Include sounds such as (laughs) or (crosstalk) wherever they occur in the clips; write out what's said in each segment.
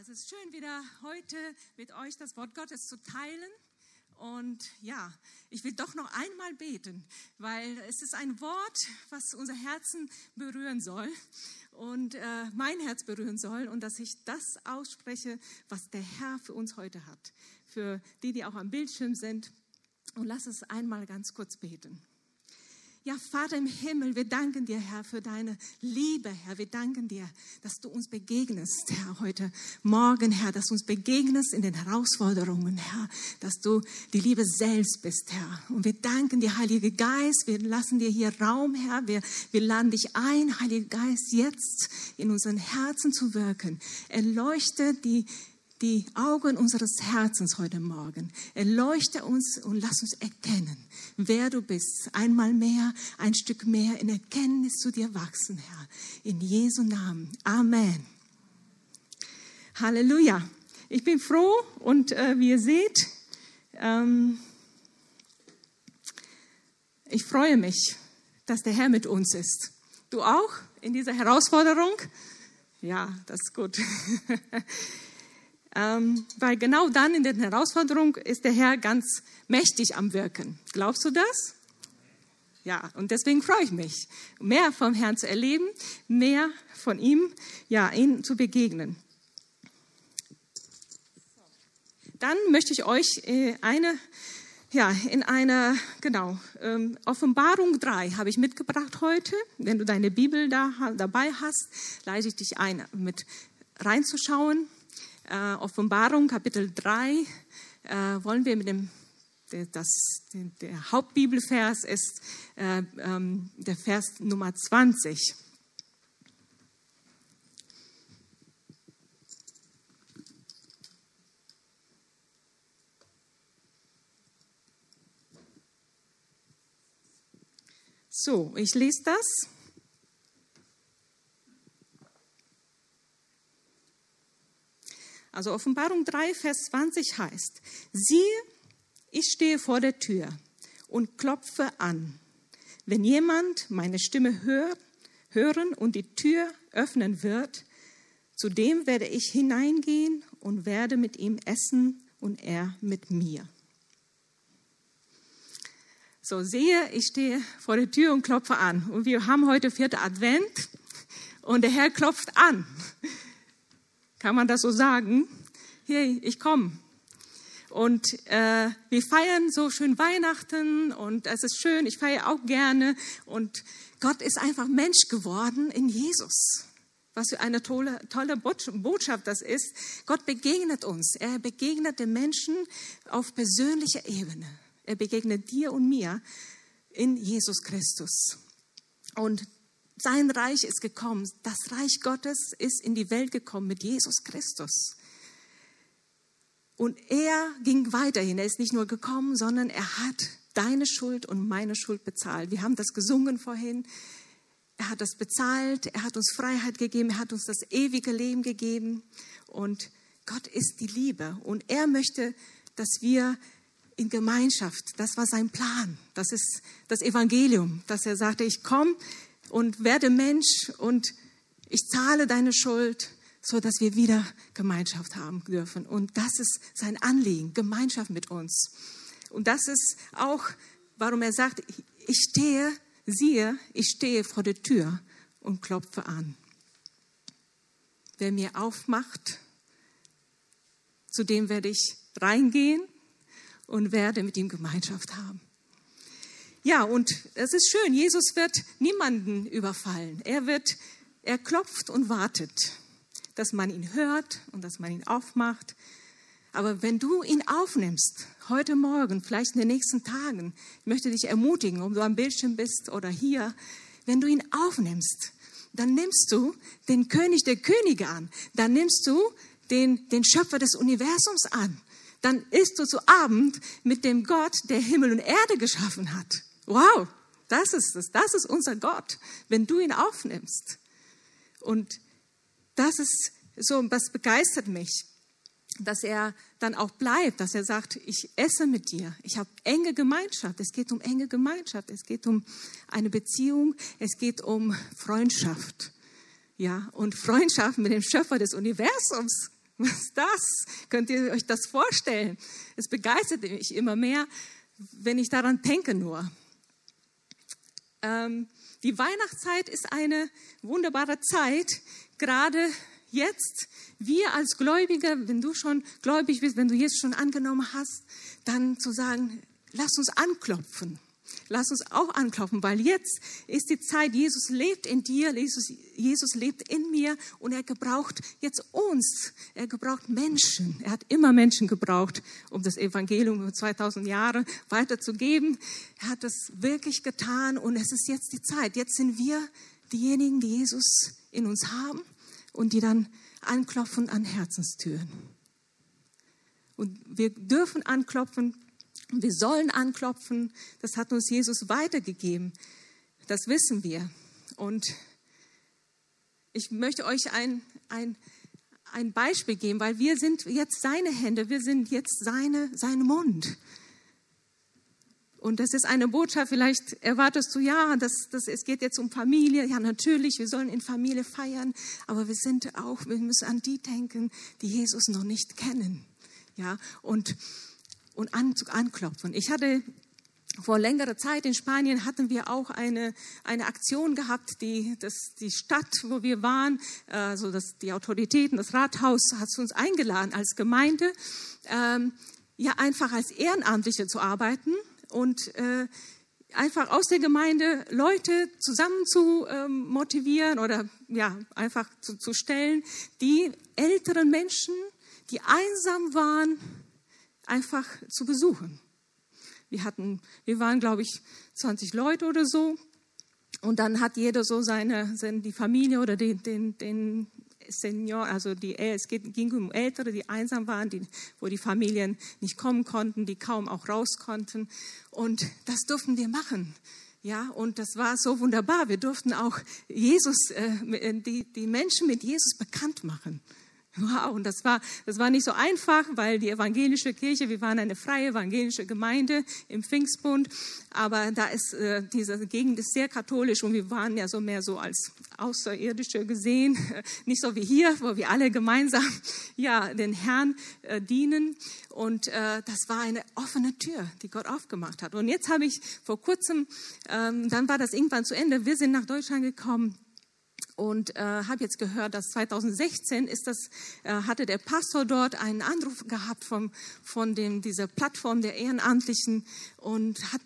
es ist schön, wieder heute mit euch das Wort Gottes zu teilen. Und ja, ich will doch noch einmal beten, weil es ist ein Wort, was unser Herzen berühren soll und äh, mein Herz berühren soll und dass ich das ausspreche, was der Herr für uns heute hat. Für die, die auch am Bildschirm sind. Und lass es einmal ganz kurz beten. Ja, Vater im Himmel, wir danken dir, Herr, für deine Liebe, Herr. Wir danken dir, dass du uns begegnest, Herr, heute Morgen, Herr, dass du uns begegnest in den Herausforderungen, Herr, dass du die Liebe selbst bist, Herr. Und wir danken dir, Heiliger Geist. Wir lassen dir hier Raum, Herr. Wir, wir laden dich ein, Heiliger Geist, jetzt in unseren Herzen zu wirken. Erleuchte die, die Augen unseres Herzens heute Morgen. Erleuchte uns und lass uns erkennen, wer du bist. Einmal mehr, ein Stück mehr in Erkenntnis zu dir wachsen, Herr. In Jesu Namen. Amen. Halleluja. Ich bin froh und äh, wie ihr seht, ähm, ich freue mich, dass der Herr mit uns ist. Du auch in dieser Herausforderung? Ja, das ist gut. (laughs) Ähm, weil genau dann in der Herausforderung ist der Herr ganz mächtig am Wirken. Glaubst du das? Ja, und deswegen freue ich mich, mehr vom Herrn zu erleben, mehr von ihm, ja, ihm zu begegnen. Dann möchte ich euch äh, eine, ja, in einer, genau, ähm, Offenbarung 3 habe ich mitgebracht heute. Wenn du deine Bibel da, dabei hast, leite ich dich ein, mit reinzuschauen äh, Offenbarung Kapitel 3 äh, wollen wir mit dem das, der Hauptbibelvers ist äh, ähm, der Vers Nummer 20. So, ich lese das. Also Offenbarung 3, Vers 20 heißt, siehe, ich stehe vor der Tür und klopfe an. Wenn jemand meine Stimme hört, hören und die Tür öffnen wird, zu dem werde ich hineingehen und werde mit ihm essen und er mit mir. So sehe, ich stehe vor der Tür und klopfe an. Und wir haben heute vierte Advent und der Herr klopft an. Kann man das so sagen? Hey, ich komme. Und äh, wir feiern so schön Weihnachten und es ist schön, ich feiere auch gerne. Und Gott ist einfach Mensch geworden in Jesus. Was für eine tolle, tolle Botschaft das ist. Gott begegnet uns. Er begegnet den Menschen auf persönlicher Ebene. Er begegnet dir und mir in Jesus Christus. Und sein Reich ist gekommen. Das Reich Gottes ist in die Welt gekommen mit Jesus Christus. Und er ging weiterhin. Er ist nicht nur gekommen, sondern er hat deine Schuld und meine Schuld bezahlt. Wir haben das gesungen vorhin. Er hat das bezahlt. Er hat uns Freiheit gegeben. Er hat uns das ewige Leben gegeben. Und Gott ist die Liebe. Und er möchte, dass wir in Gemeinschaft, das war sein Plan. Das ist das Evangelium, dass er sagte, ich komme, und werde Mensch und ich zahle deine Schuld, so dass wir wieder Gemeinschaft haben dürfen. Und das ist sein Anliegen, Gemeinschaft mit uns. Und das ist auch, warum er sagt, ich stehe, siehe, ich stehe vor der Tür und klopfe an. Wer mir aufmacht, zu dem werde ich reingehen und werde mit ihm Gemeinschaft haben. Ja, und es ist schön, Jesus wird niemanden überfallen. Er wird, er klopft und wartet, dass man ihn hört und dass man ihn aufmacht. Aber wenn du ihn aufnimmst, heute Morgen, vielleicht in den nächsten Tagen, ich möchte dich ermutigen, ob du am Bildschirm bist oder hier, wenn du ihn aufnimmst, dann nimmst du den König der Könige an, dann nimmst du den, den Schöpfer des Universums an, dann isst du zu Abend mit dem Gott, der Himmel und Erde geschaffen hat. Wow, das ist es, das ist unser Gott, wenn du ihn aufnimmst. Und das ist so, was begeistert mich, dass er dann auch bleibt, dass er sagt, ich esse mit dir, ich habe enge Gemeinschaft. Es geht um enge Gemeinschaft, es geht um eine Beziehung, es geht um Freundschaft. Ja, und Freundschaft mit dem Schöpfer des Universums. (laughs) Was ist das? Könnt ihr euch das vorstellen? Es begeistert mich immer mehr, wenn ich daran denke nur. Ähm, die Weihnachtszeit ist eine wunderbare Zeit, gerade jetzt. Wir als Gläubige, wenn du schon gläubig bist, wenn du jetzt schon angenommen hast, dann zu sagen, lass uns anklopfen. Lass uns auch anklopfen, weil jetzt ist die Zeit, Jesus lebt in dir, Jesus, Jesus lebt in mir und er gebraucht jetzt uns. Er gebraucht Menschen. Er hat immer Menschen gebraucht, um das Evangelium über 2000 Jahre weiterzugeben. Er hat das wirklich getan und es ist jetzt die Zeit. Jetzt sind wir diejenigen, die Jesus in uns haben und die dann anklopfen an Herzenstüren. Und wir dürfen anklopfen wir sollen anklopfen. Das hat uns Jesus weitergegeben. Das wissen wir. Und ich möchte euch ein, ein, ein Beispiel geben, weil wir sind jetzt seine Hände, wir sind jetzt seine, sein Mund. Und das ist eine Botschaft, vielleicht erwartest du, ja, das, das, es geht jetzt um Familie. Ja, natürlich, wir sollen in Familie feiern, aber wir sind auch, wir müssen an die denken, die Jesus noch nicht kennen. Ja, und und an, anklopfen. Ich hatte vor längerer Zeit in Spanien hatten wir auch eine, eine Aktion gehabt, die, das, die Stadt, wo wir waren, also das, die Autoritäten, das Rathaus hat uns eingeladen als Gemeinde, ähm, ja einfach als Ehrenamtliche zu arbeiten und äh, einfach aus der Gemeinde Leute zusammen zu ähm, motivieren oder ja einfach zu, zu stellen, die älteren Menschen, die einsam waren, einfach zu besuchen. Wir hatten, wir waren, glaube ich, 20 Leute oder so. Und dann hat jeder so seine, die Familie oder den, den, den Senior, also die, es ging um Ältere, die einsam waren, die, wo die Familien nicht kommen konnten, die kaum auch raus konnten. Und das durften wir machen. Ja, und das war so wunderbar. Wir durften auch Jesus, äh, die, die Menschen mit Jesus bekannt machen. Wow, und das war, das war nicht so einfach, weil die evangelische Kirche, wir waren eine freie evangelische Gemeinde im Pfingstbund, aber da ist, äh, diese Gegend ist sehr katholisch und wir waren ja so mehr so als Außerirdische gesehen, (laughs) nicht so wie hier, wo wir alle gemeinsam, (laughs) ja, den Herrn äh, dienen. Und äh, das war eine offene Tür, die Gott aufgemacht hat. Und jetzt habe ich vor kurzem, ähm, dann war das irgendwann zu Ende, wir sind nach Deutschland gekommen und äh, habe jetzt gehört, dass 2016 ist das, äh, hatte der Pastor dort einen Anruf gehabt vom, von dem, dieser Plattform der Ehrenamtlichen und hat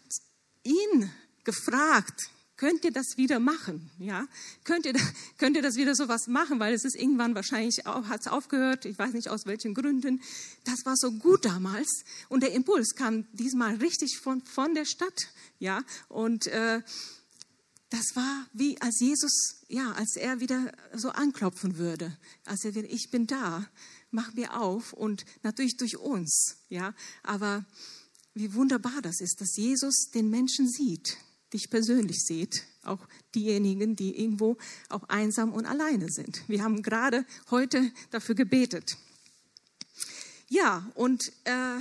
ihn gefragt, könnt ihr das wieder machen? Ja, könnt ihr, (laughs) könnt ihr das wieder so was machen? Weil es ist irgendwann wahrscheinlich auch, hat es aufgehört. Ich weiß nicht aus welchen Gründen. Das war so gut damals. Und der Impuls kam diesmal richtig von, von der Stadt. Ja, und, äh, das war wie als Jesus, ja, als er wieder so anklopfen würde, als er wieder, ich bin da, mach mir auf und natürlich durch uns, ja, aber wie wunderbar das ist, dass Jesus den Menschen sieht, dich persönlich sieht, auch diejenigen, die irgendwo auch einsam und alleine sind. Wir haben gerade heute dafür gebetet. Ja, und äh,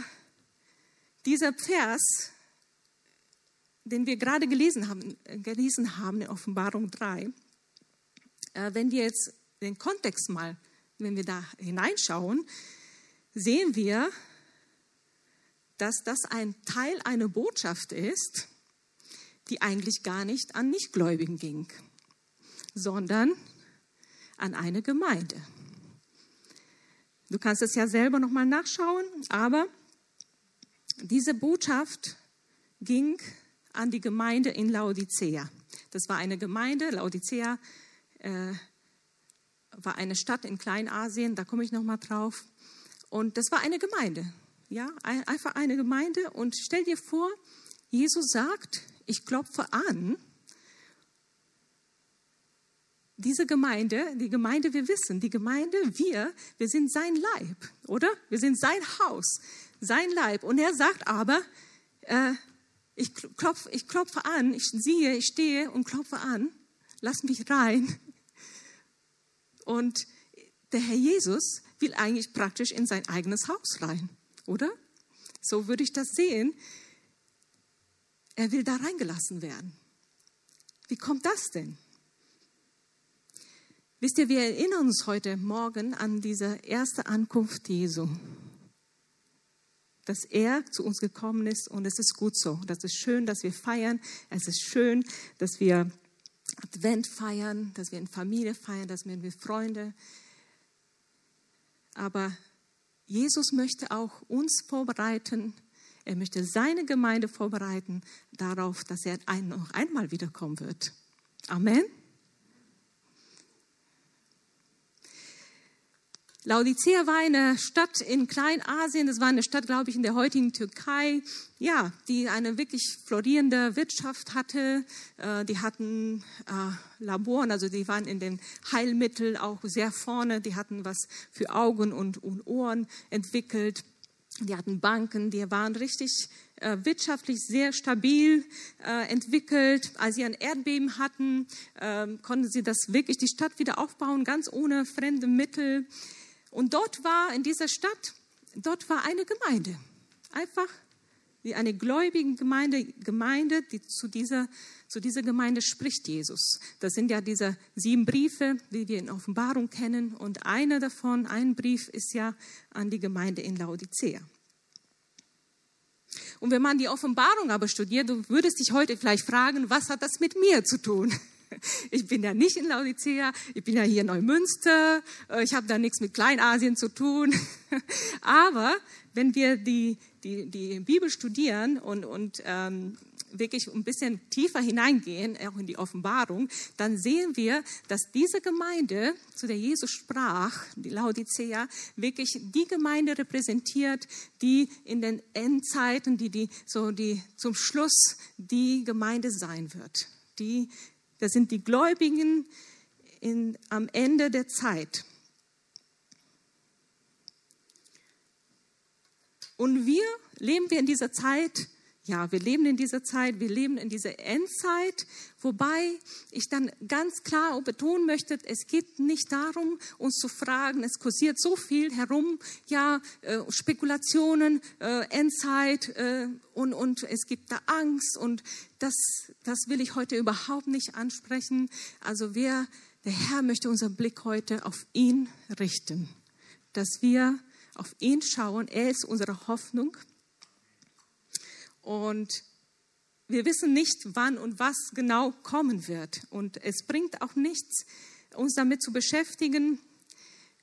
dieser Vers den wir gerade gelesen haben, gelesen haben in Offenbarung 3, äh, wenn wir jetzt den Kontext mal, wenn wir da hineinschauen, sehen wir, dass das ein Teil einer Botschaft ist, die eigentlich gar nicht an Nichtgläubigen ging, sondern an eine Gemeinde. Du kannst es ja selber nochmal nachschauen, aber diese Botschaft ging an die Gemeinde in Laodicea. Das war eine Gemeinde, Laodicea äh, war eine Stadt in Kleinasien, da komme ich nochmal drauf. Und das war eine Gemeinde, ja, einfach eine Gemeinde. Und stell dir vor, Jesus sagt, ich klopfe an. Diese Gemeinde, die Gemeinde, wir wissen, die Gemeinde, wir, wir sind sein Leib, oder? Wir sind sein Haus, sein Leib. Und er sagt aber, äh, ich klopfe, ich klopfe an, ich siehe, ich stehe und klopfe an, lass mich rein. Und der Herr Jesus will eigentlich praktisch in sein eigenes Haus rein, oder? So würde ich das sehen. Er will da reingelassen werden. Wie kommt das denn? Wisst ihr, wir erinnern uns heute Morgen an diese erste Ankunft Jesu. Dass er zu uns gekommen ist und es ist gut so. Das ist schön, dass wir feiern. Es ist schön, dass wir Advent feiern, dass wir in Familie feiern, dass wir mit Freunden. Aber Jesus möchte auch uns vorbereiten. Er möchte seine Gemeinde vorbereiten darauf, dass er noch einmal wiederkommen wird. Amen. Laodicea war eine Stadt in Kleinasien, das war eine Stadt, glaube ich, in der heutigen Türkei, ja, die eine wirklich florierende Wirtschaft hatte. Äh, die hatten äh, Laboren, also die waren in den Heilmitteln auch sehr vorne. Die hatten was für Augen und, und Ohren entwickelt. Die hatten Banken, die waren richtig äh, wirtschaftlich sehr stabil äh, entwickelt. Als sie ein Erdbeben hatten, äh, konnten sie das wirklich die Stadt wieder aufbauen, ganz ohne fremde Mittel. Und dort war in dieser Stadt, dort war eine Gemeinde. Einfach eine gläubige Gemeinde, Gemeinde, die zu dieser, zu dieser Gemeinde spricht Jesus. Das sind ja diese sieben Briefe, die wir in Offenbarung kennen. Und einer davon, ein Brief, ist ja an die Gemeinde in Laodicea. Und wenn man die Offenbarung aber studiert, du würdest dich heute vielleicht fragen, was hat das mit mir zu tun? (laughs) Ich bin ja nicht in Laodicea, ich bin ja hier in Neumünster, äh, ich habe da nichts mit Kleinasien zu tun. (laughs) Aber wenn wir die, die, die Bibel studieren und, und ähm, wirklich ein bisschen tiefer hineingehen, auch in die Offenbarung, dann sehen wir, dass diese Gemeinde, zu der Jesus sprach, die Laodicea, wirklich die Gemeinde repräsentiert, die in den Endzeiten, die, die, so die zum Schluss die Gemeinde sein wird, die das sind die Gläubigen in, am Ende der Zeit. Und wir leben wir in dieser Zeit, ja, wir leben in dieser Zeit, wir leben in dieser Endzeit, wobei ich dann ganz klar betonen möchte, es geht nicht darum, uns zu fragen, es kursiert so viel herum, ja, äh, Spekulationen, äh, Endzeit äh, und, und es gibt da Angst und das, das will ich heute überhaupt nicht ansprechen. Also wer, der Herr möchte unseren Blick heute auf ihn richten, dass wir auf ihn schauen. Er ist unsere Hoffnung. Und wir wissen nicht, wann und was genau kommen wird. Und es bringt auch nichts, uns damit zu beschäftigen.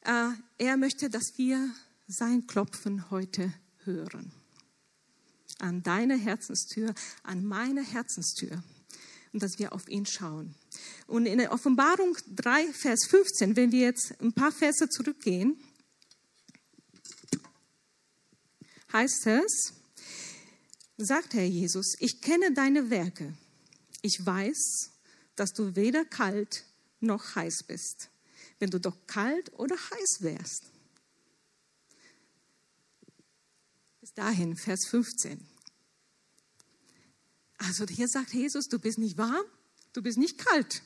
Äh, er möchte, dass wir sein Klopfen heute hören. An deine Herzenstür, an meine Herzenstür. Und dass wir auf ihn schauen. Und in der Offenbarung 3, Vers 15, wenn wir jetzt ein paar Verse zurückgehen, heißt es, sagt Herr Jesus, ich kenne deine Werke. Ich weiß, dass du weder kalt noch heiß bist. Wenn du doch kalt oder heiß wärst. Bis dahin, Vers 15. Also hier sagt Jesus, du bist nicht warm, du bist nicht kalt.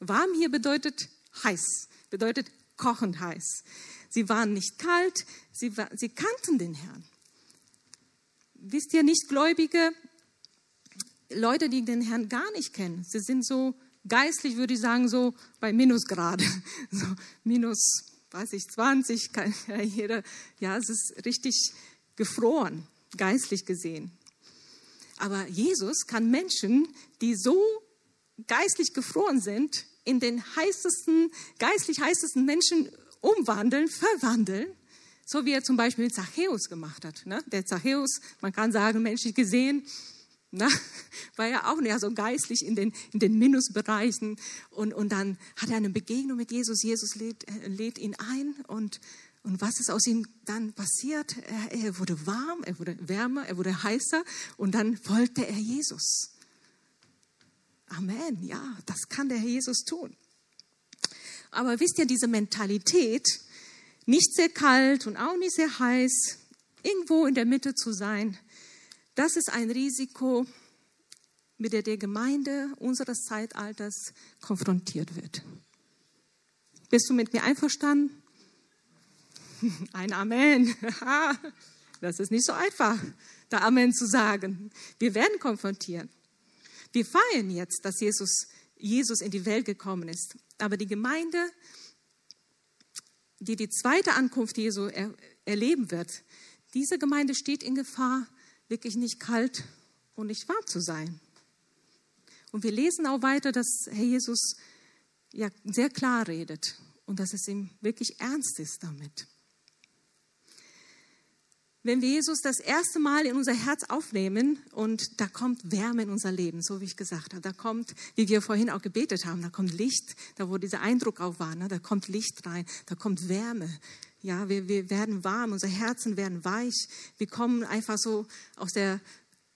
Warm hier bedeutet heiß, bedeutet kochend heiß. Sie waren nicht kalt, sie, sie kannten den Herrn wisst ihr, Nichtgläubige, Leute, die den Herrn gar nicht kennen, sie sind so geistlich, würde ich sagen, so bei Minusgrade. (laughs) So minus, weiß ich, 20, kann ja jeder, ja, es ist richtig gefroren, geistlich gesehen. Aber Jesus kann Menschen, die so geistlich gefroren sind, in den heißesten, geistlich heißesten Menschen umwandeln, verwandeln so wie er zum Beispiel mit Zachäus gemacht hat. Ne? Der Zachäus, man kann sagen, menschlich gesehen, na, ne, (laughs) war ja auch ja, so geistlich in den, in den Minusbereichen. Und, und dann hat er eine Begegnung mit Jesus. Jesus lädt, äh, lädt ihn ein. Und, und was ist aus ihm dann passiert? Er, er wurde warm, er wurde wärmer, er wurde heißer. Und dann folgte er Jesus. Amen. Ja, das kann der Herr Jesus tun. Aber wisst ihr, diese Mentalität, nicht sehr kalt und auch nicht sehr heiß, irgendwo in der Mitte zu sein, das ist ein Risiko, mit dem die Gemeinde unseres Zeitalters konfrontiert wird. Bist du mit mir einverstanden? (laughs) Ein Amen. (laughs) Das ist nicht so einfach, da Amen zu sagen. Wir werden konfrontiert. Wir feiern jetzt, dass Jesus, Jesus in die Welt gekommen ist. Aber die Gemeinde die die zweite Ankunft Jesu er, erleben wird, diese Gemeinde steht in Gefahr, wirklich nicht kalt und nicht warm zu sein. Und wir lesen auch weiter, dass Herr Jesus ja sehr klar redet und dass es ihm wirklich ernst ist damit. Wenn wir Jesus das erste Mal in unser Herz aufnehmen und da kommt Wärme in unser Leben, so wie ich gesagt habe, da kommt, wie wir vorhin auch gebetet haben, da kommt Licht, da wo dieser Eindruck auch war, ne, da kommt Licht rein, da kommt Wärme. Ja, wir, wir werden warm, unsere Herzen werden weich, wir kommen einfach so aus der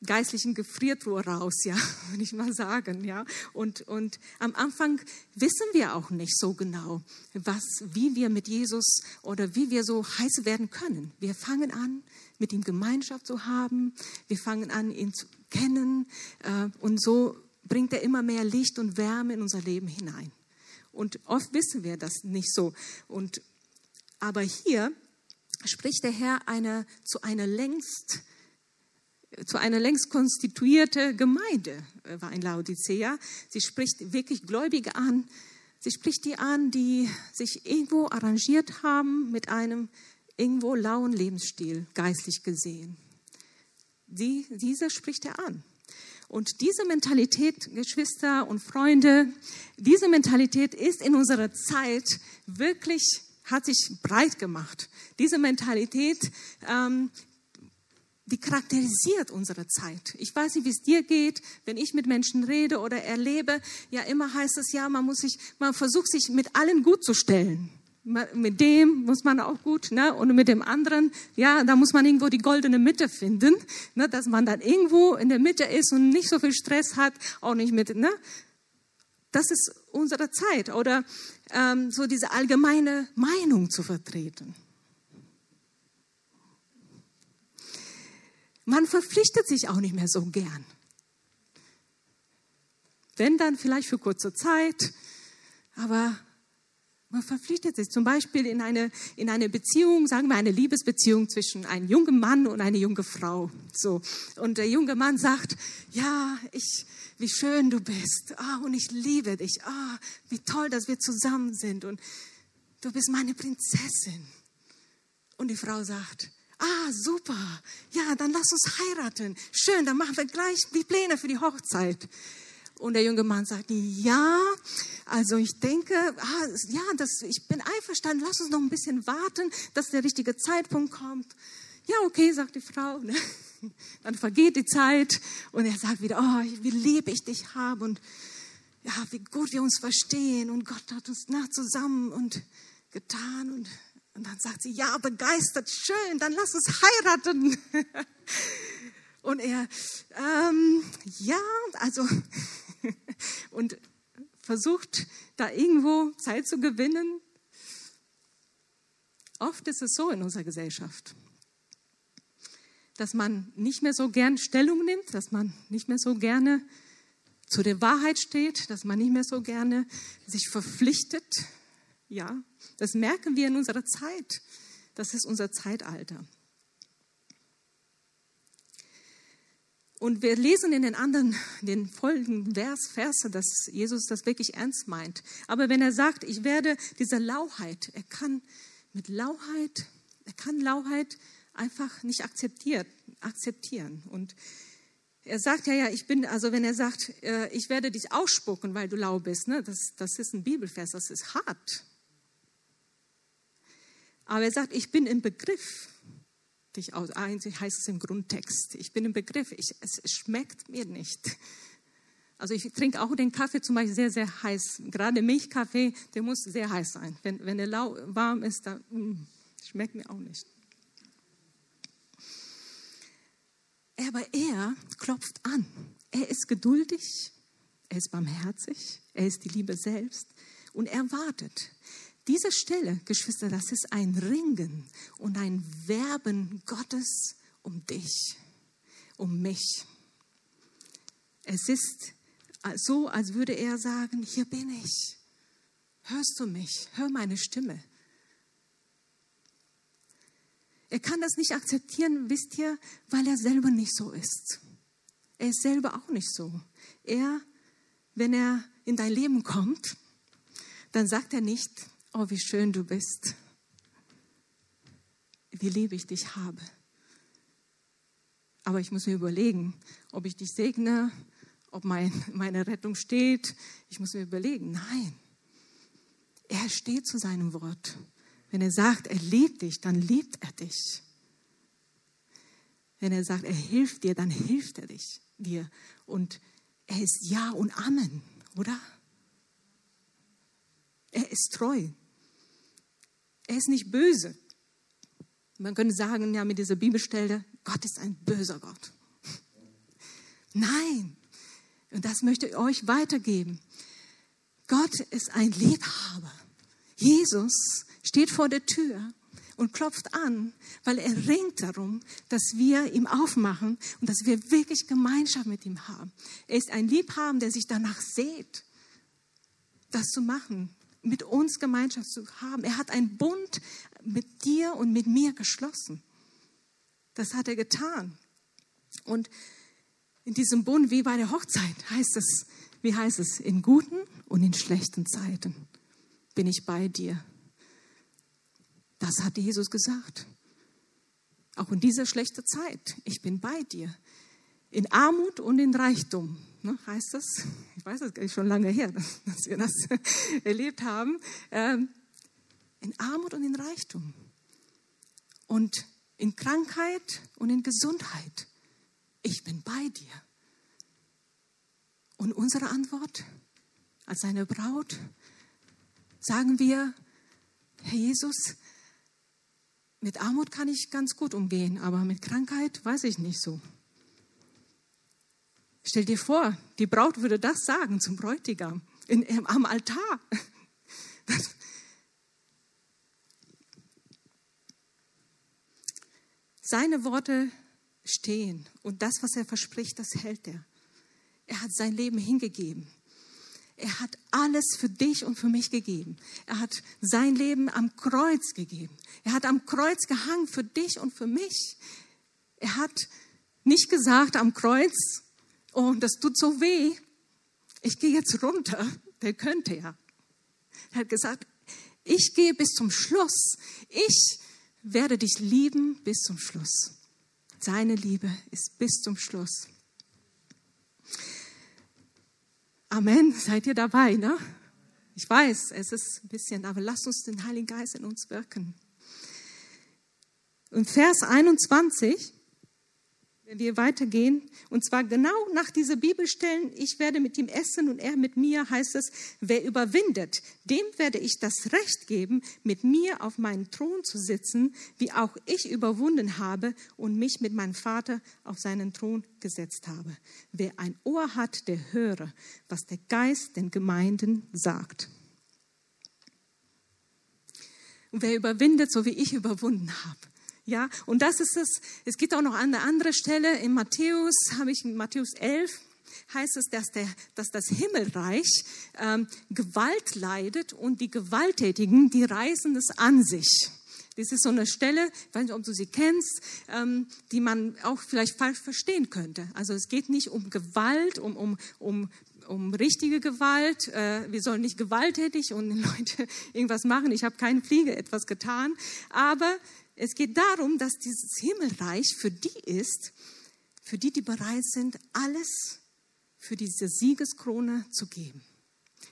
geistlichen Gefriertruhe raus, ja, (laughs) würde ich mal sagen, ja. Und, und am Anfang wissen wir auch nicht so genau, was, wie wir mit Jesus oder wie wir so heiß werden können. Wir fangen an, mit ihm Gemeinschaft zu haben. Wir fangen an, ihn zu kennen. Äh, und so bringt er immer mehr Licht und Wärme in unser Leben hinein. Und oft wissen wir das nicht so. Und, aber hier spricht der Herr eine, zu einer längst zu einer längst konstituierte Gemeinde äh, war in Laodicea. Sie spricht wirklich Gläubige an. Sie spricht die an, die sich irgendwo arrangiert haben mit einem irgendwo lauen Lebensstil, geistlich gesehen. Die, diese spricht er an. Und diese Mentalität, Geschwister und Freunde, diese Mentalität ist in unserer Zeit wirklich, hat sich breit gemacht. Diese Mentalität ähm, die charakterisiert unsere Zeit. Ich weiß nicht, wie es dir geht, wenn ich mit Menschen rede oder erlebe. Ja, immer heißt es ja, man muss sich, man versucht sich mit allen gut zu stellen. Mit dem muss man auch gut, ne? Und mit dem anderen, ja, da muss man irgendwo die goldene Mitte finden, ne? Dass man dann irgendwo in der Mitte ist und nicht so viel Stress hat, auch nicht mit, ne? Das ist unsere Zeit. Oder ähm, so diese allgemeine Meinung zu vertreten. Man verpflichtet sich auch nicht mehr so gern. Wenn dann vielleicht für kurze Zeit, aber man verpflichtet sich zum Beispiel in eine, in eine Beziehung, sagen wir eine Liebesbeziehung zwischen einem jungen Mann und einer jungen Frau. So. Und der junge Mann sagt, ja, ich, wie schön du bist. Ah, und ich liebe dich. Ah, wie toll, dass wir zusammen sind. Und du bist meine Prinzessin. Und die Frau sagt, Ah, super. Ja, dann lass uns heiraten. Schön, dann machen wir gleich die Pläne für die Hochzeit. Und der junge Mann sagt, ja, also ich denke, ah, ja, das, ich bin einverstanden, lass uns noch ein bisschen warten, dass der richtige Zeitpunkt kommt. Ja, okay, sagt die Frau. Ne? (laughs) Dann vergeht die Zeit und er sagt wieder, oh, wie lieb ich dich habe und ja, wie gut wir uns verstehen und Gott hat uns nah zusammen und getan und und dann sagt sie, ja, begeistert, schön, dann lass uns heiraten. (laughs) Und er, ähm, ja, also, (laughs) und versucht da irgendwo Zeit zu gewinnen. Oft ist es so in unserer Gesellschaft, dass man nicht mehr so gern Stellung nimmt, dass man nicht mehr so gerne zu der Wahrheit steht, dass man nicht mehr so gerne sich verpflichtet. Ja, das merken wir in unserer Zeit. Das ist unser Zeitalter. Und wir lesen in den anderen, den folgenden Vers, Verse, dass Jesus das wirklich ernst meint. Aber wenn er sagt, ich werde diese Lauheit, er kann mit Lauheit, er kann Lauheit einfach nicht akzeptieren. akzeptieren. Und er sagt ja, ja, ich bin, also wenn er sagt, äh, ich werde dich ausspucken, weil du lau bist, ne, das, das ist ein Bibelvers, das ist hart. Aber er sagt, ich bin im Begriff, dich aus, eigentlich heißt es im Grundtext, ich bin im Begriff, ich, es schmeckt mir nicht. Also ich trinke auch den Kaffee zum Beispiel sehr, sehr heiß. Gerade Milchkaffee, der muss sehr heiß sein. Wenn, wenn der lau, warm ist, dann mm, schmeckt mir auch nicht. Aber er klopft an. Er ist geduldig, er ist barmherzig, er ist die Liebe selbst und er wartet. Diese Stelle, Geschwister, das ist ein Ringen und ein Werben Gottes um dich, um mich. Es ist so, als würde er sagen, hier bin ich. Hörst du mich? Hör meine Stimme. Er kann das nicht akzeptieren, wisst ihr, weil er selber nicht so ist. Er ist selber auch nicht so. Er, wenn er in dein Leben kommt, dann sagt er nicht, oh, wie schön du bist. wie lieb ich dich habe. Aber ich muss mir überlegen, ob ich dich segne, ob mein, meine Rettung steht. Ich muss mir überlegen, nein, er steht zu seinem Wort. Wenn er sagt, er liebt dich, dann liebt er dich. Wenn er sagt, er hilft dir, dann hilft er dich, dir. Und er ist Ja und Amen, oder? Er ist treu. Er ist nicht böse. Man könnte sagen, ja, mit dieser Bibelstelle, Gott ist ein böser Gott. Nein. Und das möchte ich euch weitergeben. Gott ist ein Liebhaber. Jesus steht vor der Tür und klopft an, weil er ringt darum, dass wir ihm aufmachen und dass wir wirklich Gemeinschaft mit ihm haben. Er ist ein Liebhaber, der sich danach sehnt, das zu machen, mit uns Gemeinschaft zu haben. Er hat einen Bund mit dir und mit mir geschlossen. Das hat er getan. Und in diesem Bund, wie bei der Hochzeit, heißt es, wie heißt es, in guten und in schlechten Zeiten bin ich bei dir. Das hat Jesus gesagt. Auch in dieser schlechten Zeit, ich bin bei dir. In Armut und in Reichtum, ne, heißt das. Ich weiß, das ist schon lange her, (laughs) dass wir das (laughs) erlebt haben. Ähm, in Armut und in Reichtum. Und in Krankheit und in Gesundheit. Ich bin bei dir. Und unsere Antwort als seine Braut sagen wir, Herr Jesus, mit Armut kann ich ganz gut umgehen, aber mit Krankheit weiß ich nicht so. Stell dir vor, die Braut würde das sagen zum Bräutigam in, am Altar. Seine Worte stehen und das, was er verspricht, das hält er. Er hat sein Leben hingegeben. Er hat alles für dich und für mich gegeben. Er hat sein Leben am Kreuz gegeben. Er hat am Kreuz gehangen für dich und für mich. Er hat nicht gesagt am Kreuz, oh, das tut so weh, ich gehe jetzt runter. Der könnte ja. Er hat gesagt, ich gehe bis zum Schluss. Ich werde dich lieben bis zum Schluss. Seine Liebe ist bis zum Schluss. Amen. Seid ihr dabei, ne? Ich weiß, es ist ein bisschen, aber lasst uns den Heiligen Geist in uns wirken. Und Vers 21, wenn wir weitergehen, und zwar genau nach dieser Bibelstellen, ich werde mit ihm essen und er mit mir, heißt es, wer überwindet, dem werde ich das Recht geben, mit mir auf meinen Thron zu sitzen, wie auch ich überwunden habe und mich mit meinem Vater auf seinen Thron gesetzt habe. Wer ein Ohr hat, der höre, was der Geist den Gemeinden sagt. Und wer überwindet, so wie ich überwunden habe. Ja, und das ist es. Es gibt auch noch eine andere Stelle in Matthäus, habe ich in Matthäus 11, heißt es, dass, der, dass das Himmelreich ähm, Gewalt leidet und die Gewalttätigen, die reißen es an sich. Das ist so eine Stelle, ich weiß nicht, ob du sie kennst, ähm, die man auch vielleicht falsch verstehen könnte. Also es geht nicht um Gewalt, um, um, um, um richtige Gewalt. Äh, wir sollen nicht gewalttätig und (laughs) Leute irgendwas machen. Ich habe keine Fliege etwas getan. Aber es geht darum, dass dieses Himmelreich für die ist, für die, die bereit sind, alles für diese Siegeskrone zu geben.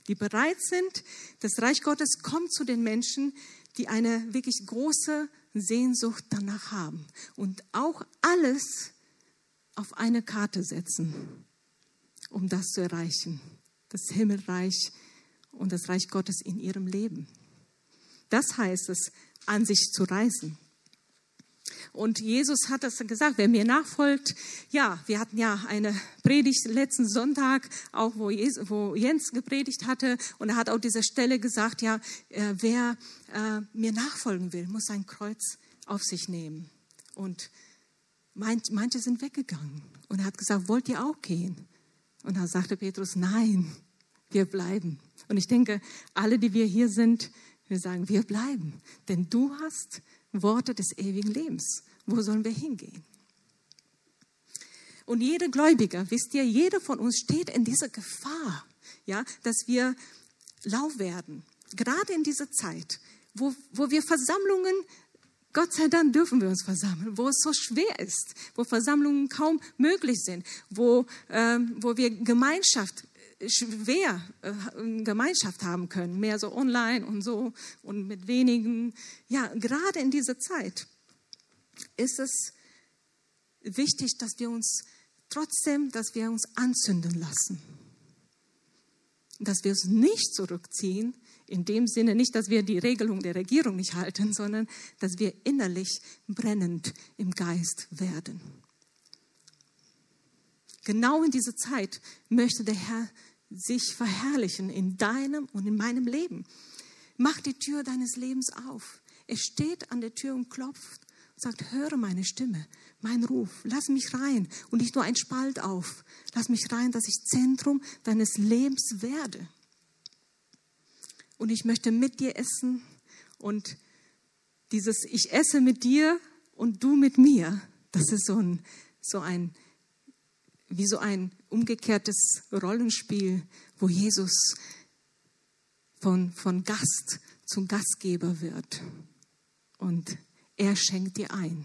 Die bereit sind, das Reich Gottes kommt zu den Menschen, die eine wirklich große Sehnsucht danach haben und auch alles auf eine Karte setzen, um das zu erreichen. Das Himmelreich und das Reich Gottes in ihrem Leben. Das heißt es, an sich zu reißen. Und Jesus hat das gesagt, wer mir nachfolgt, ja, wir hatten ja eine Predigt letzten Sonntag, auch wo, Jesus, wo Jens gepredigt hatte, und er hat auch diese Stelle gesagt, ja, äh, wer äh, mir nachfolgen will, muss sein Kreuz auf sich nehmen. Und manche sind weggegangen. Und er hat gesagt, wollt ihr auch gehen? Und da sagte Petrus, nein, wir bleiben. Und ich denke, alle, die wir hier sind, wir sagen, wir bleiben. Denn du hast Worte des ewigen Lebens. Wo sollen wir hingehen? Und jeder Gläubiger, wisst ihr, jeder von uns steht in dieser Gefahr, ja, dass wir lau werden. Gerade in dieser Zeit, wo, wo wir Versammlungen Gott sei Dank dürfen wir uns versammeln, wo es so schwer ist, wo Versammlungen kaum möglich sind, wo, äh, wo wir Gemeinschaft schwer äh, Gemeinschaft haben können, mehr so online und so und mit wenigen. Ja, gerade in dieser Zeit ist es wichtig, dass wir uns trotzdem, dass wir uns anzünden lassen. Dass wir uns nicht zurückziehen, in dem Sinne nicht, dass wir die Regelung der Regierung nicht halten, sondern dass wir innerlich brennend im Geist werden. Genau in dieser Zeit möchte der Herr sich verherrlichen in deinem und in meinem Leben. Mach die Tür deines Lebens auf. Er steht an der Tür und klopft und sagt, höre meine Stimme, mein Ruf, lass mich rein und nicht nur ein Spalt auf. Lass mich rein, dass ich Zentrum deines Lebens werde. Und ich möchte mit dir essen und dieses Ich esse mit dir und du mit mir, das ist so ein, so ein wie so ein umgekehrtes Rollenspiel, wo Jesus von, von Gast zum Gastgeber wird. Und er schenkt dir ein.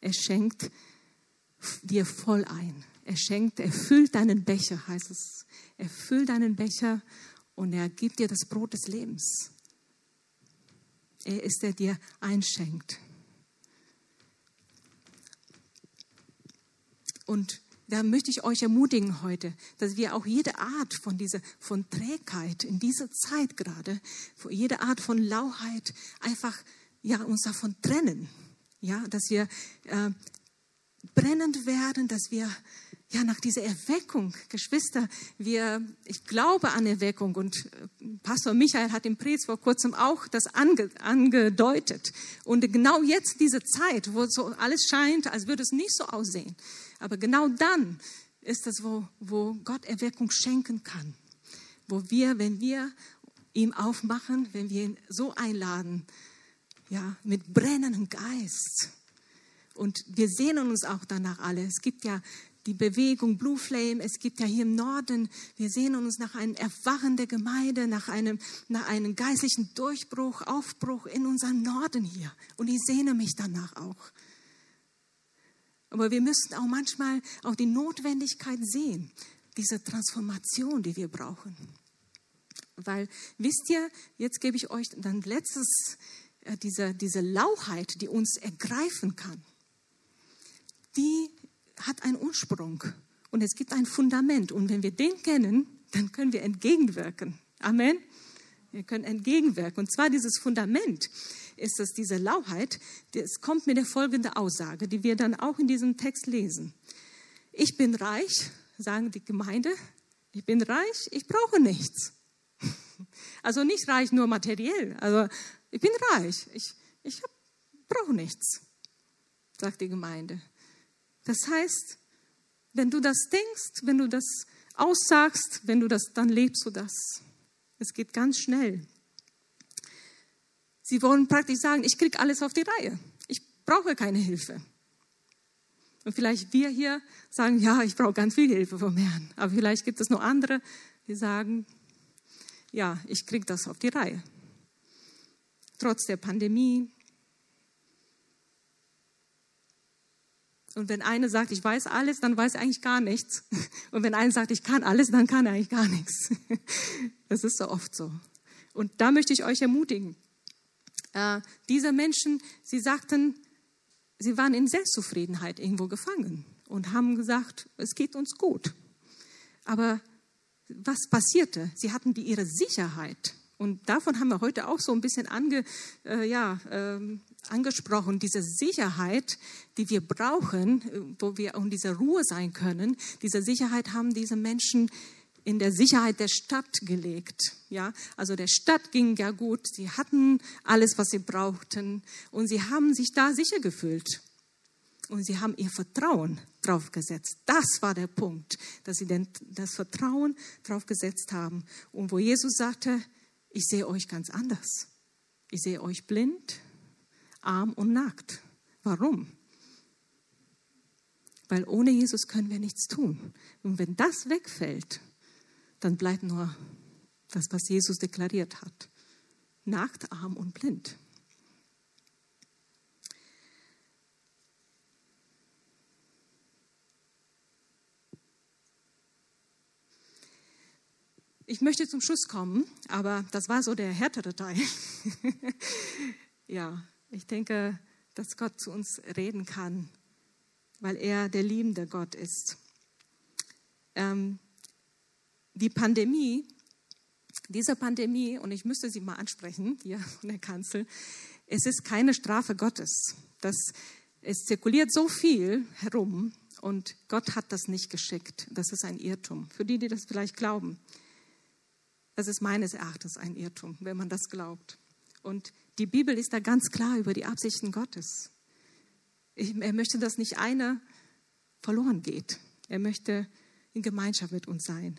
Er schenkt dir voll ein. Er schenkt, er füllt deinen Becher, heißt es. Er füllt deinen Becher und er gibt dir das Brot des Lebens. Er ist, der dir einschenkt. Und da möchte ich euch ermutigen heute, dass wir auch jede Art von dieser, von Trägheit in dieser Zeit gerade, jede Art von Lauheit einfach, ja, uns davon trennen. Ja, dass wir äh, brennend werden, dass wir ja, nach dieser Erweckung, Geschwister, wir, ich glaube an Erweckung und äh, Pastor Michael hat im Predigt vor kurzem auch das ange, angedeutet. Und genau jetzt diese Zeit, wo so alles scheint, als würde es nicht so aussehen. Aber genau dann ist es, wo, wo Gott Erweckung schenken kann. Wo wir, wenn wir ihm aufmachen, wenn wir ihn so einladen, ja, mit brennendem Geist. Und wir sehnen uns auch danach alle. Es gibt ja die Bewegung Blue Flame. Es gibt ja hier im Norden, wir sehen uns nach einem Erwachen der Gemeinde, nach einem, nach einem geistlichen Durchbruch, Aufbruch in unserem Norden hier. Und ich sehne mich danach auch. Aber wir müssen auch manchmal auch die Notwendigkeit sehen, diese Transformation, die wir brauchen. Weil, wisst ihr, jetzt gebe ich euch dann letztes, äh, diese, diese Lauheit, die uns ergreifen kann, die hat einen Ursprung und es gibt ein Fundament. Und wenn wir den kennen, dann können wir entgegenwirken. Amen. Wir können entgegenwirken. Und zwar dieses Fundament ist es diese Lauheit. Es kommt mit der folgenden Aussage, die wir dann auch in diesem Text lesen. Ich bin reich, sagen die Gemeinde. Ich bin reich, ich brauche nichts. (laughs) Also nicht reich nur materiell. Also ich bin reich, ich, ich brauche nichts, sagt die Gemeinde. Das heißt, wenn du das denkst, wenn du das aussagst, wenn du das, dann lebst du das. Es geht ganz schnell. Sie wollen praktisch sagen, ich kriege alles auf die Reihe. Ich brauche keine Hilfe. Und vielleicht wir hier sagen, ja, ich brauche ganz viel Hilfe vom Herrn. Aber vielleicht gibt es noch andere, die sagen, ja, ich kriege das auf die Reihe. Trotz der Pandemie, Und wenn eine sagt, ich weiß alles, dann weiß er eigentlich gar nichts. (laughs) Und wenn einer sagt, ich kann alles, dann kann er eigentlich gar nichts. (laughs) Das ist so oft so. Und da möchte ich euch ermutigen. Äh, diese Menschen, sie sagten, sie waren in Selbstzufriedenheit irgendwo gefangen und haben gesagt, es geht uns gut. Aber was passierte? Sie hatten die ihre Sicherheit. Und davon haben wir heute auch so ein bisschen ange, äh, ja, äh, angesprochen, diese Sicherheit, die wir brauchen, äh, wo wir in dieser Ruhe sein können, diese Sicherheit haben diese Menschen in der Sicherheit der Stadt gelegt. Ja, also der Stadt ging ja gut. Sie hatten alles, was sie brauchten. Und sie haben sich da sicher gefühlt. Und sie haben ihr Vertrauen drauf gesetzt. Das war der Punkt, dass sie denn das Vertrauen drauf gesetzt haben. Und wo Jesus sagte, ich sehe euch ganz anders. Ich sehe euch blind, arm und nackt. Warum? Weil ohne Jesus können wir nichts tun. Und wenn das wegfällt, dann bleibt nur das, was Jesus deklariert hat. Nackt, arm und blind. Ich möchte zum Schluss kommen, aber das war so der härtere Teil. (laughs) ja, ich denke, dass Gott zu uns reden kann, weil er der liebende Gott ist. Ähm, die Pandemie, diese Pandemie, und ich müsste sie mal ansprechen, hier von der Kanzel, es ist keine Strafe Gottes. Das, es zirkuliert so viel herum und Gott hat das nicht geschickt. Das ist ein Irrtum. Für die, die das vielleicht glauben. Das ist meines Erachtens ein Irrtum, wenn man das glaubt. Und die Bibel ist da ganz klar über die Absichten Gottes. Er möchte, dass nicht einer verloren geht. Er möchte in Gemeinschaft mit uns sein.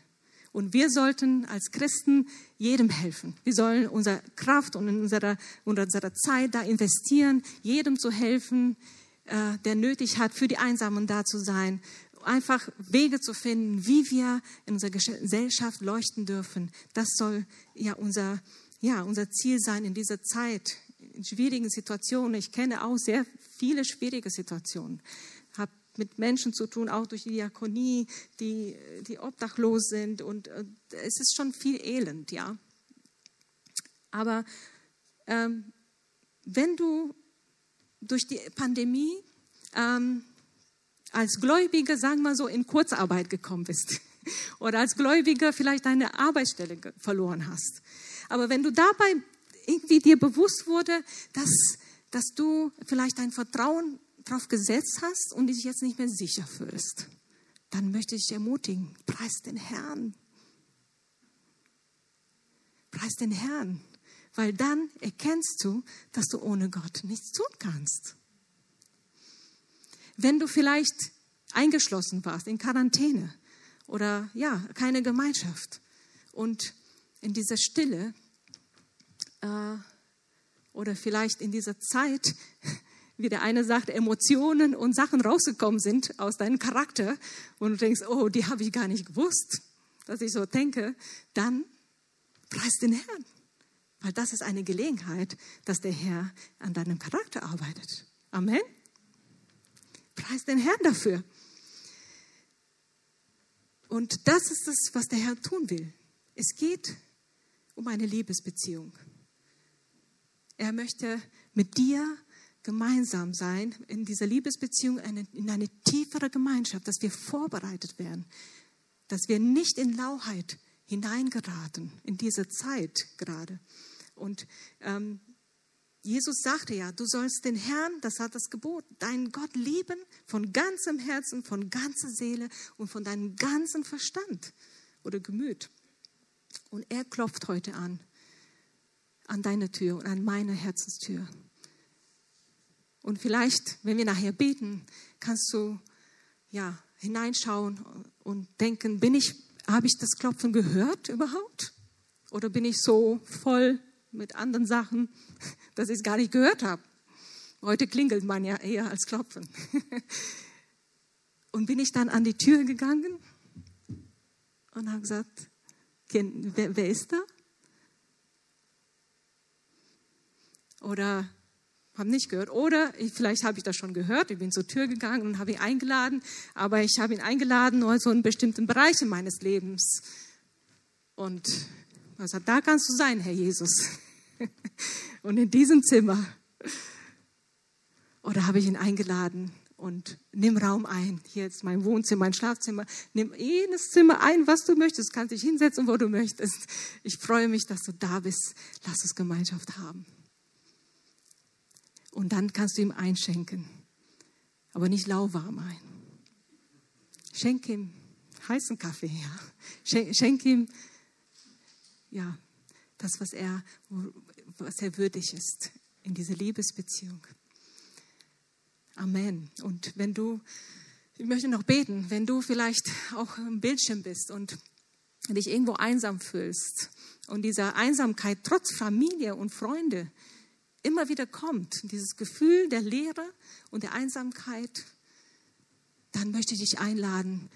Und wir sollten als Christen jedem helfen. Wir sollen unsere Kraft und unsere, unsere Zeit da investieren, jedem zu helfen, äh, der nötig hat, für die Einsamen da zu sein. Einfach Wege zu finden, wie wir in unserer Gesellschaft leuchten dürfen. Das soll ja unser, ja, unser Ziel sein in dieser Zeit, in schwierigen Situationen. Ich kenne auch sehr viele schwierige Situationen. Mit Menschen zu tun, auch durch die Diakonie, die, die obdachlos sind. Und es ist schon viel Elend, ja. Aber ähm, wenn du durch die Pandemie ähm, als Gläubiger, sagen wir so, in Kurzarbeit gekommen bist (laughs) oder als Gläubiger vielleicht deine Arbeitsstelle verloren hast. Aber wenn du dabei irgendwie dir bewusst wurde, dass, dass du vielleicht dein Vertrauen darauf gesetzt hast und dich jetzt nicht mehr sicher fühlst, dann möchte ich dich ermutigen, preis den Herrn. Preis den Herrn, weil dann erkennst du, dass du ohne Gott nichts tun kannst. Wenn du vielleicht eingeschlossen warst in Quarantäne oder ja, keine Gemeinschaft und in dieser Stille äh, oder vielleicht in dieser Zeit, wie der eine sagt, Emotionen und Sachen rausgekommen sind aus deinem Charakter und du denkst, oh, die habe ich gar nicht gewusst, dass ich so denke, dann preis den Herrn. Weil das ist eine Gelegenheit, dass der Herr an deinem Charakter arbeitet. Amen. Preis den Herrn dafür. Und das ist es, was der Herr tun will. Es geht um eine Liebesbeziehung. Er möchte mit dir gemeinsam sein, in dieser Liebesbeziehung, in eine tiefere Gemeinschaft, dass wir vorbereitet werden, dass wir nicht in Lauheit hineingeraten, in diese Zeit gerade. Und ähm, Jesus sagte ja, du sollst den Herrn, das hat das Gebot, deinen Gott lieben von ganzem Herzen, von ganzer Seele und von deinem ganzen Verstand oder Gemüt. Und er klopft heute an an deine Tür und an meine Herzenstür. Und vielleicht, wenn wir nachher beten, kannst du ja hineinschauen und denken, bin ich, habe ich das Klopfen gehört überhaupt? Oder bin ich so voll mit anderen Sachen, (laughs) dass ich es gar nicht gehört habe? Heute klingelt man ja eher als Klopfen. (laughs) Und bin ich dann an die Tür gegangen und habe gesagt, wer, wer ist da? oder haben nicht gehört. Oder ich, vielleicht habe ich das schon gehört, ich bin zur Tür gegangen und habe ihn eingeladen, aber ich habe ihn eingeladen nur so in bestimmten Bereichen meines Lebens. Und er sagt, da kannst du sein, Herr Jesus. (laughs) und in diesem Zimmer. Oder habe ich ihn eingeladen und nimm Raum ein. Hier ist mein Wohnzimmer, mein Schlafzimmer. Nimm jedes Zimmer ein, was du möchtest. Kannst dich hinsetzen, wo du möchtest. Ich freue mich, dass du da bist. Lass uns Gemeinschaft haben. Und dann kannst du ihm einschenken. Aber nicht lauwarm ein. Schenk ihm heißen Kaffee, ja. Schenk, schenk ihm, ja, das, was er, was er würdig ist in diese Liebesbeziehung. Amen. Und wenn du, ich möchte noch beten, wenn du vielleicht auch im Bildschirm bist und dich irgendwo einsam fühlst und dieser Einsamkeit trotz Familie und Freunde immer wieder kommt, dieses Gefühl der Leere und der Einsamkeit, dann möchte ich dich einladen,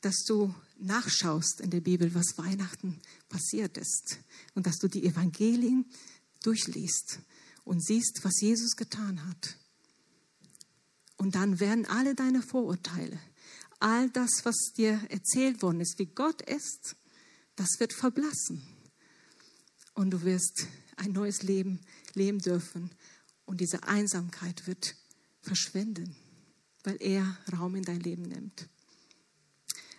dass du nachschaust in der Bibel, was Weihnachten passiert ist und dass du die Evangelien durchliest und siehst, was Jesus getan hat. Und dann werden alle deine Vorurteile, all das, was dir erzählt worden ist, wie Gott ist, das wird verblassen. Und du wirst ein neues Leben leben dürfen. Und diese Einsamkeit wird verschwinden, weil er Raum in dein Leben nimmt.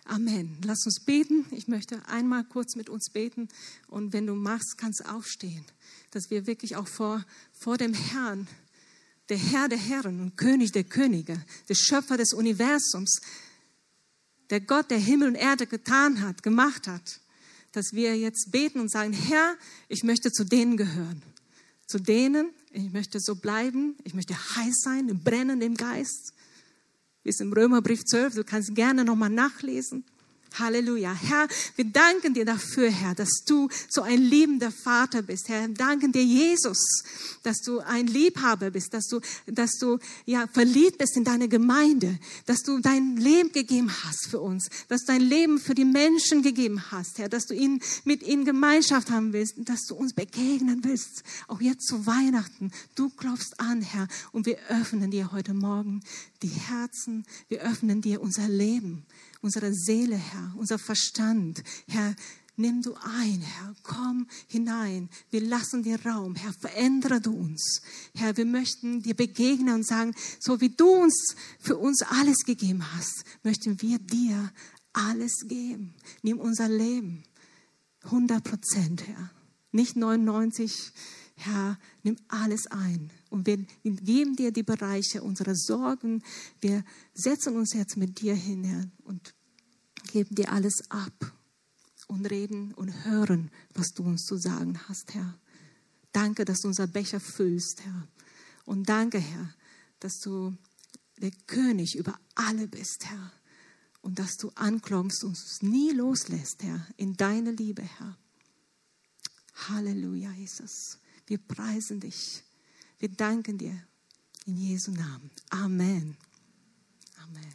Amen. Lass uns beten. Ich möchte einmal kurz mit uns beten. Und wenn du magst, kannst du aufstehen. Dass wir wirklich auch vor, vor dem Herrn, der Herr der Herren und König der Könige, der Schöpfer des Universums, der Gott, der Himmel und Erde getan hat, gemacht hat, dass wir jetzt beten und sagen, Herr, ich möchte zu denen gehören. Zu denen, ich möchte so bleiben, ich möchte heiß sein, brennen im Geist. Wie es im Römerbrief 12, du kannst gerne nochmal nachlesen. Halleluja. Herr, wir danken dir dafür, Herr, dass du so ein liebender Vater bist. Herr, wir danken dir, Jesus, dass du ein Liebhaber bist, dass du, dass du, ja, verliebt bist in deine Gemeinde, dass du dein Leben gegeben hast für uns, dass du dein Leben für die Menschen gegeben hast, Herr, dass du ihn, mit ihnen Gemeinschaft haben willst, dass du uns begegnen willst, auch jetzt zu Weihnachten. Du klopfst an, Herr, und wir öffnen dir heute Morgen die Herzen, wir öffnen dir unser Leben unsere Seele, Herr, unser Verstand. Herr, nimm du ein, Herr, komm hinein. Wir lassen dir Raum, Herr, verändere du uns. Herr, wir möchten dir begegnen und sagen, so wie du uns für uns alles gegeben hast, möchten wir dir alles geben. Nimm unser Leben. 100 Prozent, Herr. Nicht 99, Herr, nimm alles ein. Und wir geben dir die Bereiche unserer Sorgen. Wir setzen uns jetzt mit dir hin, Herr, und geben dir alles ab und reden und hören, was du uns zu sagen hast, Herr. Danke, dass du unser Becher füllst, Herr. Und danke, Herr, dass du der König über alle bist, Herr. Und dass du anklopfst und uns nie loslässt, Herr, in deine Liebe, Herr. Halleluja, Jesus. Wir preisen dich. Wir danken dir in Jesu Namen. Amen. Amen.